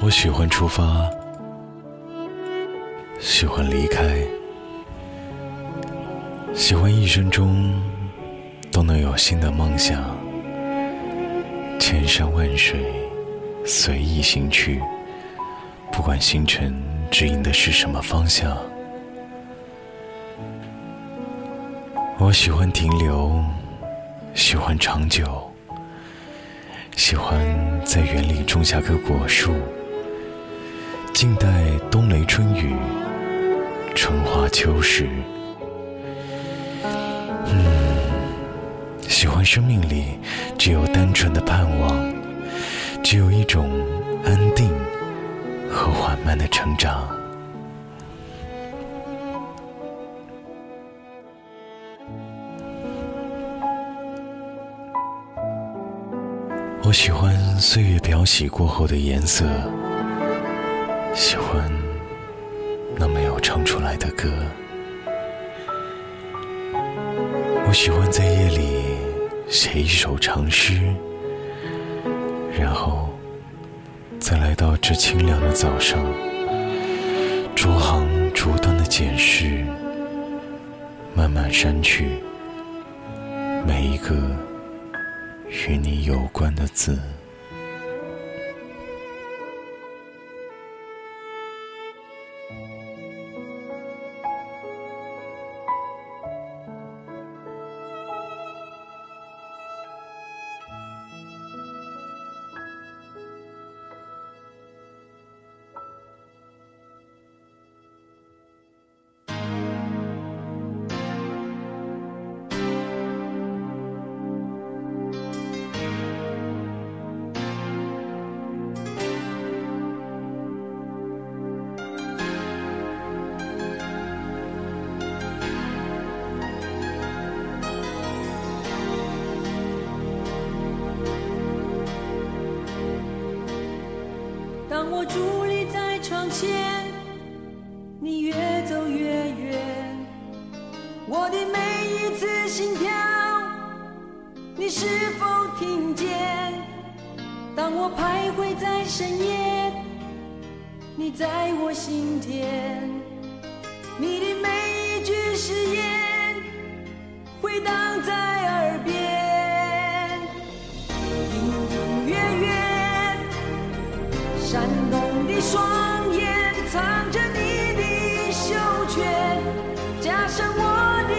我喜欢出发，喜欢离开，喜欢一生中都能有新的梦想，千山万水随意行去，不管星辰指引的是什么方向。我喜欢停留，喜欢长久，喜欢在园里种下棵果树。静待冬雷春雨，春花秋实。嗯，喜欢生命里只有单纯的盼望，只有一种安定和缓慢的成长。我喜欢岁月漂洗过后的颜色。喜欢那没有唱出来的歌，我喜欢在夜里写一首长诗，然后再来到这清凉的早上，逐行逐段的检视，慢慢删去每一个与你有关的字。当我伫立在窗前，你越走越远，我的每一次心跳，你是否听见？当我徘徊在深夜，你在我心田，你的每一句誓言回荡在耳边，闪动的双眼藏着你的羞怯，加深我的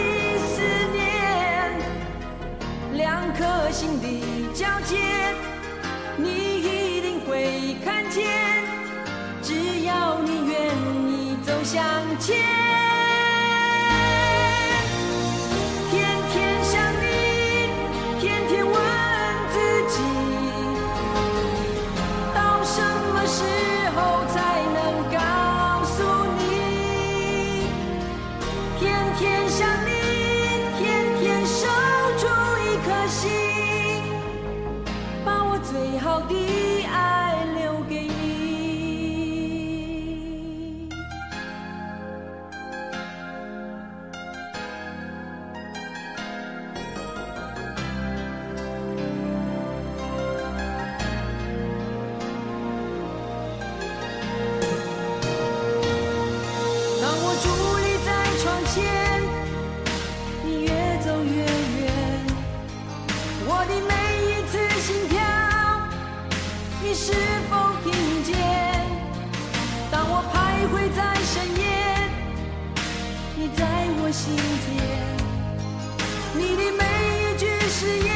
思念，两颗心的交界，你一定会看见，只要你愿意走向前。天天想你，天天守住一颗心，把我最好的你是否听见当我徘徊在深夜你在我心田你的每一句誓言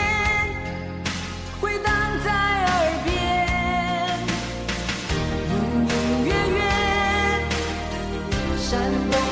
回荡在耳边隐隐约约山崩